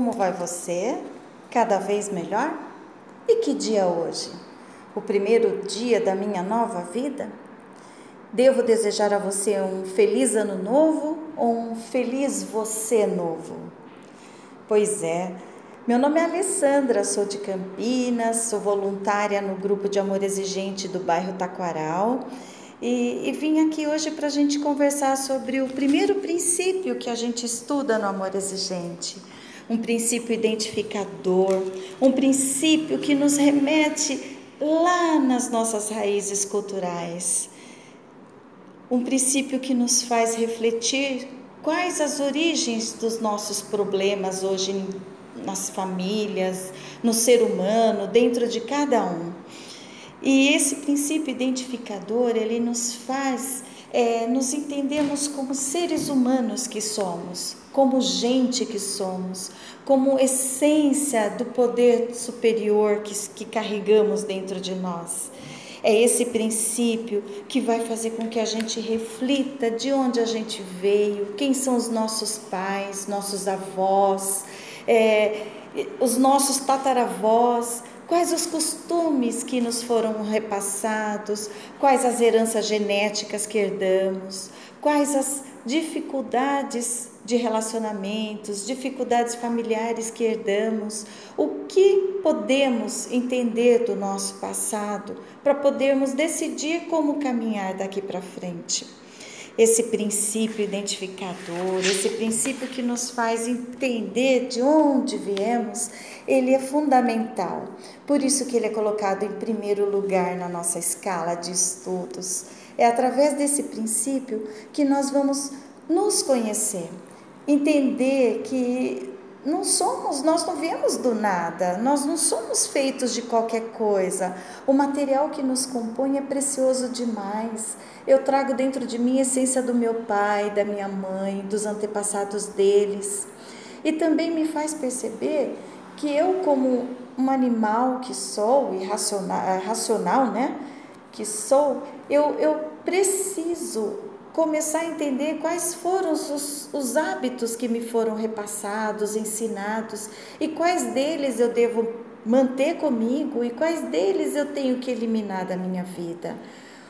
Como vai você? Cada vez melhor? E que dia hoje? O primeiro dia da minha nova vida? Devo desejar a você um feliz ano novo ou um feliz você novo? Pois é, meu nome é Alessandra, sou de Campinas, sou voluntária no grupo de amor exigente do bairro Taquaral e, e vim aqui hoje para a gente conversar sobre o primeiro princípio que a gente estuda no amor exigente. Um princípio identificador, um princípio que nos remete lá nas nossas raízes culturais. Um princípio que nos faz refletir quais as origens dos nossos problemas hoje nas famílias, no ser humano, dentro de cada um. E esse princípio identificador, ele nos faz é, nos entendermos como seres humanos que somos, como gente que somos, como essência do poder superior que, que carregamos dentro de nós. É esse princípio que vai fazer com que a gente reflita de onde a gente veio, quem são os nossos pais, nossos avós, é, os nossos tataravós, quais os costumes que nos foram repassados, quais as heranças genéticas que herdamos, quais as dificuldades de relacionamentos, dificuldades familiares que herdamos, o que podemos entender do nosso passado para podermos decidir como caminhar daqui para frente? Esse princípio identificador, esse princípio que nos faz entender de onde viemos, ele é fundamental. Por isso que ele é colocado em primeiro lugar na nossa escala de estudos. É através desse princípio que nós vamos nos conhecer, entender que não somos, nós não viemos do nada, nós não somos feitos de qualquer coisa. O material que nos compõe é precioso demais. Eu trago dentro de mim a essência do meu pai, da minha mãe, dos antepassados deles. E também me faz perceber que eu, como um animal que sou, e racional, racional né? Que sou, eu, eu preciso começar a entender quais foram os, os hábitos que me foram repassados, ensinados e quais deles eu devo manter comigo e quais deles eu tenho que eliminar da minha vida.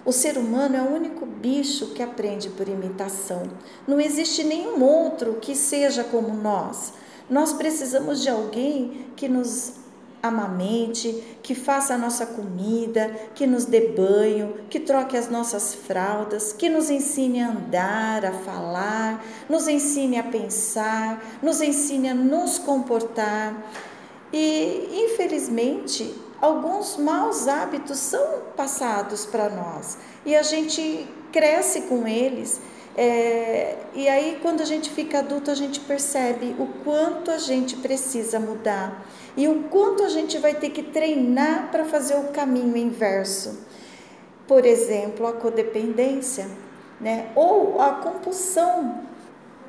O ser humano é o único bicho que aprende por imitação. Não existe nenhum outro que seja como nós. Nós precisamos de alguém que nos amamente, que faça a nossa comida, que nos dê banho, que troque as nossas fraldas, que nos ensine a andar, a falar, nos ensine a pensar, nos ensine a nos comportar. E, infelizmente, alguns maus hábitos são passados para nós e a gente cresce com eles. É, e aí, quando a gente fica adulto, a gente percebe o quanto a gente precisa mudar e o quanto a gente vai ter que treinar para fazer o caminho inverso. Por exemplo, a codependência, né? ou a compulsão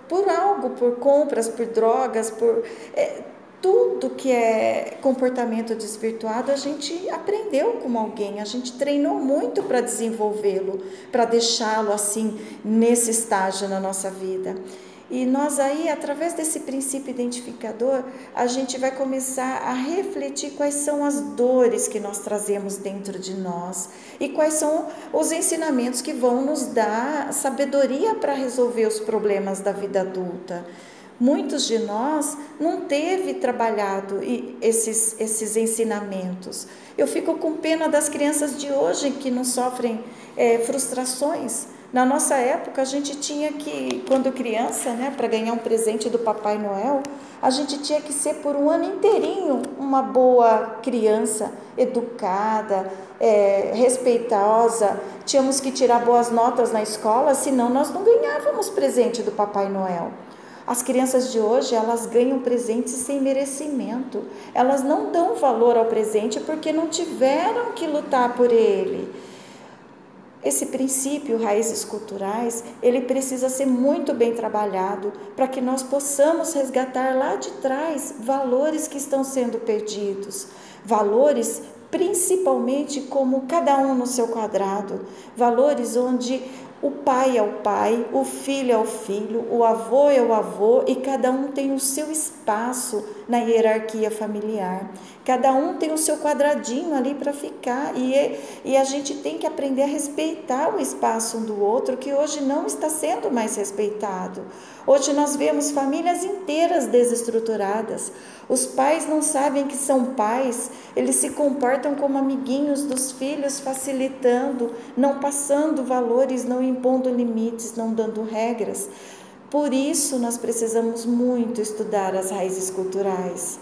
por algo, por compras, por drogas, por é, tudo que é comportamento desvirtuado, a gente aprendeu com alguém, a gente treinou muito para desenvolvê-lo, para deixá-lo assim nesse estágio na nossa vida. E nós aí, através desse princípio identificador, a gente vai começar a refletir quais são as dores que nós trazemos dentro de nós e quais são os ensinamentos que vão nos dar sabedoria para resolver os problemas da vida adulta. Muitos de nós não teve trabalhado esses, esses ensinamentos. Eu fico com pena das crianças de hoje que não sofrem é, frustrações na nossa época, a gente tinha que, quando criança, né, para ganhar um presente do Papai Noel, a gente tinha que ser por um ano inteirinho uma boa criança, educada, é, respeitosa. Tínhamos que tirar boas notas na escola, senão nós não ganhávamos presente do Papai Noel. As crianças de hoje, elas ganham presentes sem merecimento. Elas não dão valor ao presente porque não tiveram que lutar por ele. Esse princípio, raízes culturais, ele precisa ser muito bem trabalhado para que nós possamos resgatar lá de trás valores que estão sendo perdidos, valores principalmente como cada um no seu quadrado, valores onde o pai é o pai, o filho é o filho, o avô é o avô e cada um tem o seu espaço na hierarquia familiar. Cada um tem o seu quadradinho ali para ficar e, e a gente tem que aprender a respeitar o espaço um do outro, que hoje não está sendo mais respeitado. Hoje nós vemos famílias inteiras desestruturadas. Os pais não sabem que são pais, eles se comportam como amiguinhos dos filhos, facilitando, não passando valores, não impondo limites, não dando regras. Por isso, nós precisamos muito estudar as raízes culturais.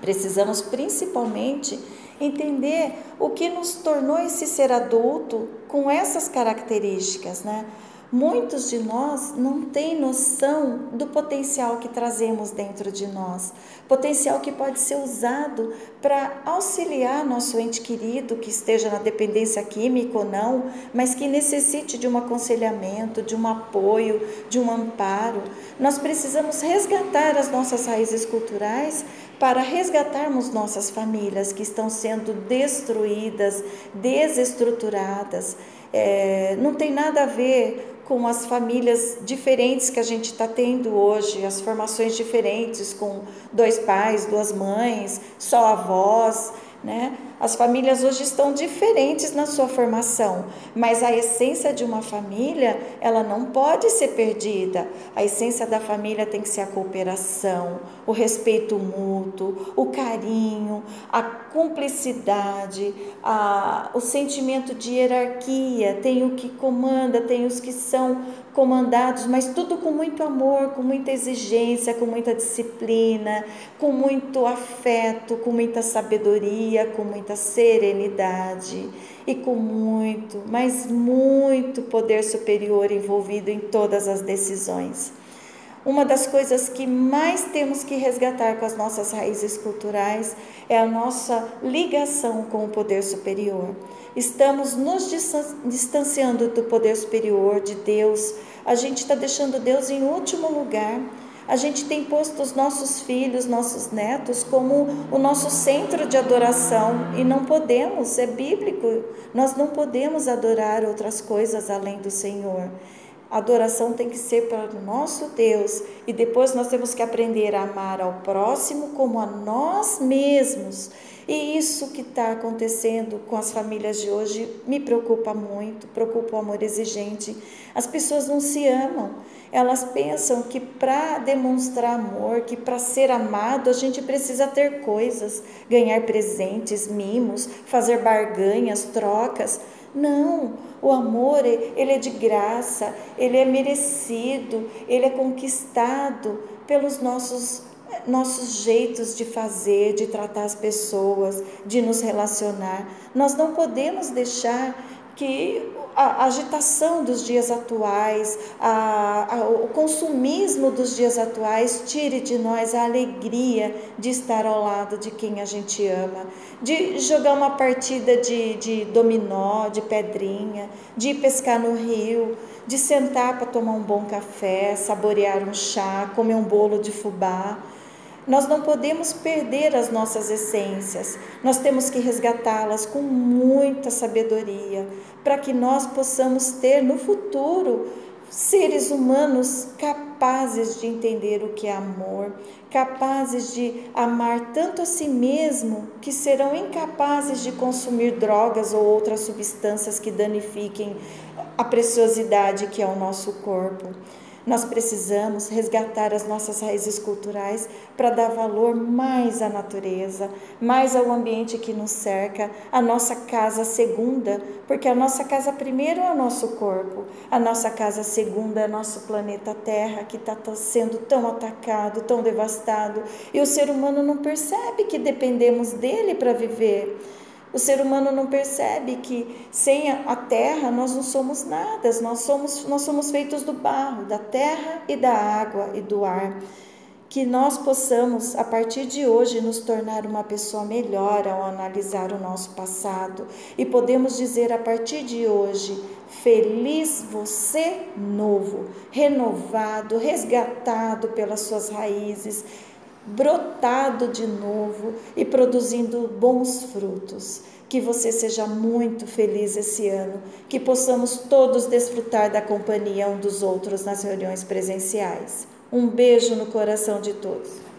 Precisamos principalmente entender o que nos tornou esse ser adulto com essas características, né? Muitos de nós não têm noção do potencial que trazemos dentro de nós, potencial que pode ser usado para auxiliar nosso ente querido que esteja na dependência química ou não, mas que necessite de um aconselhamento, de um apoio, de um amparo. Nós precisamos resgatar as nossas raízes culturais para resgatarmos nossas famílias que estão sendo destruídas, desestruturadas. É, não tem nada a ver com as famílias diferentes que a gente está tendo hoje, as formações diferentes, com dois pais, duas mães, só avós, né? As famílias hoje estão diferentes na sua formação, mas a essência de uma família, ela não pode ser perdida. A essência da família tem que ser a cooperação, o respeito mútuo, o carinho, a cumplicidade, a, o sentimento de hierarquia. Tem o que comanda, tem os que são comandados, mas tudo com muito amor, com muita exigência, com muita disciplina, com muito afeto, com muita sabedoria, com muita muita serenidade e com muito, mas muito poder superior envolvido em todas as decisões. Uma das coisas que mais temos que resgatar com as nossas raízes culturais é a nossa ligação com o poder superior. Estamos nos distanciando do poder superior, de Deus. A gente está deixando Deus em último lugar a gente tem posto os nossos filhos, nossos netos como o nosso centro de adoração e não podemos, é bíblico, nós não podemos adorar outras coisas além do Senhor. A adoração tem que ser para o nosso Deus e depois nós temos que aprender a amar ao próximo como a nós mesmos. E isso que está acontecendo com as famílias de hoje me preocupa muito, preocupa o amor exigente. As pessoas não se amam. Elas pensam que para demonstrar amor, que para ser amado, a gente precisa ter coisas, ganhar presentes, mimos, fazer barganhas, trocas. Não, o amor, ele é de graça, ele é merecido, ele é conquistado pelos nossos nossos jeitos de fazer, de tratar as pessoas, de nos relacionar. Nós não podemos deixar que a agitação dos dias atuais, a, a, o consumismo dos dias atuais tire de nós a alegria de estar ao lado de quem a gente ama, de jogar uma partida de, de dominó, de pedrinha, de ir pescar no rio, de sentar para tomar um bom café, saborear um chá, comer um bolo de fubá. Nós não podemos perder as nossas essências, nós temos que resgatá-las com muita sabedoria, para que nós possamos ter no futuro seres humanos capazes de entender o que é amor, capazes de amar tanto a si mesmo que serão incapazes de consumir drogas ou outras substâncias que danifiquem a preciosidade que é o nosso corpo. Nós precisamos resgatar as nossas raízes culturais para dar valor mais à natureza, mais ao ambiente que nos cerca, a nossa casa segunda, porque a nossa casa primeiro é o nosso corpo, a nossa casa segunda é nosso planeta Terra, que está sendo tão atacado, tão devastado, e o ser humano não percebe que dependemos dele para viver. O ser humano não percebe que sem a terra nós não somos nada, nós somos, nós somos feitos do barro, da terra e da água e do ar. Que nós possamos, a partir de hoje, nos tornar uma pessoa melhor ao analisar o nosso passado e podemos dizer a partir de hoje: feliz você novo, renovado, resgatado pelas suas raízes brotado de novo e produzindo bons frutos. Que você seja muito feliz esse ano, que possamos todos desfrutar da companhia um dos outros nas reuniões presenciais. Um beijo no coração de todos.